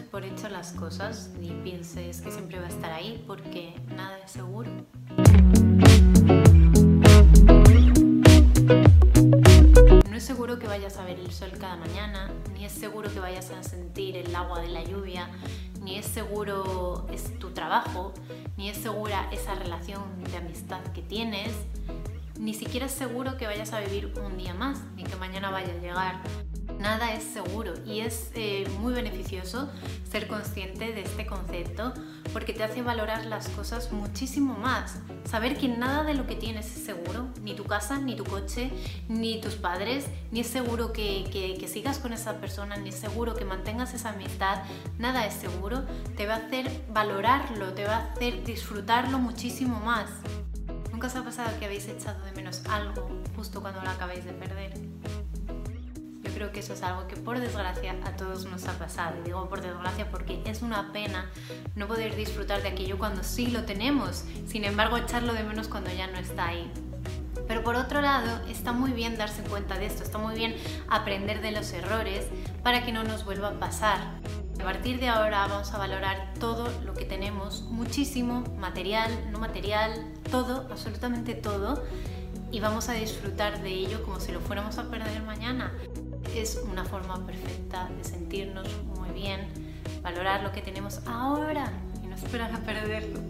por hecho las cosas ni pienses que siempre va a estar ahí porque nada es seguro. No es seguro que vayas a ver el sol cada mañana, ni es seguro que vayas a sentir el agua de la lluvia, ni es seguro es tu trabajo, ni es segura esa relación de amistad que tienes, ni siquiera es seguro que vayas a vivir un día más, ni que mañana vaya a llegar nada es seguro y es eh, muy beneficioso ser consciente de este concepto porque te hace valorar las cosas muchísimo más. Saber que nada de lo que tienes es seguro, ni tu casa, ni tu coche, ni tus padres, ni es seguro que, sigas con esa persona, ni es seguro que mantengas esa amistad, nada es seguro, te va a hacer valorarlo, te va a hacer disfrutarlo muchísimo más. ¿Nunca os ha pasado que habéis echado de menos algo justo cuando lo acabáis de perder? creo que eso es algo que por desgracia a todos nos ha pasado. Y digo por desgracia porque es una pena no poder disfrutar de aquello cuando sí lo tenemos, sin embargo echarlo de menos cuando ya no está ahí. Pero por otro lado, está muy bien darse cuenta de esto, está muy bien aprender de los errores para que no nos vuelva a pasar. A partir de ahora vamos a valorar todo lo que tenemos, muchísimo, material, no material, todo, absolutamente todo, y vamos a disfrutar de ello como si lo fuéramos a perder mañana es una forma perfecta de sentirnos muy bien, valorar lo que tenemos ahora y no esperar a perderlo.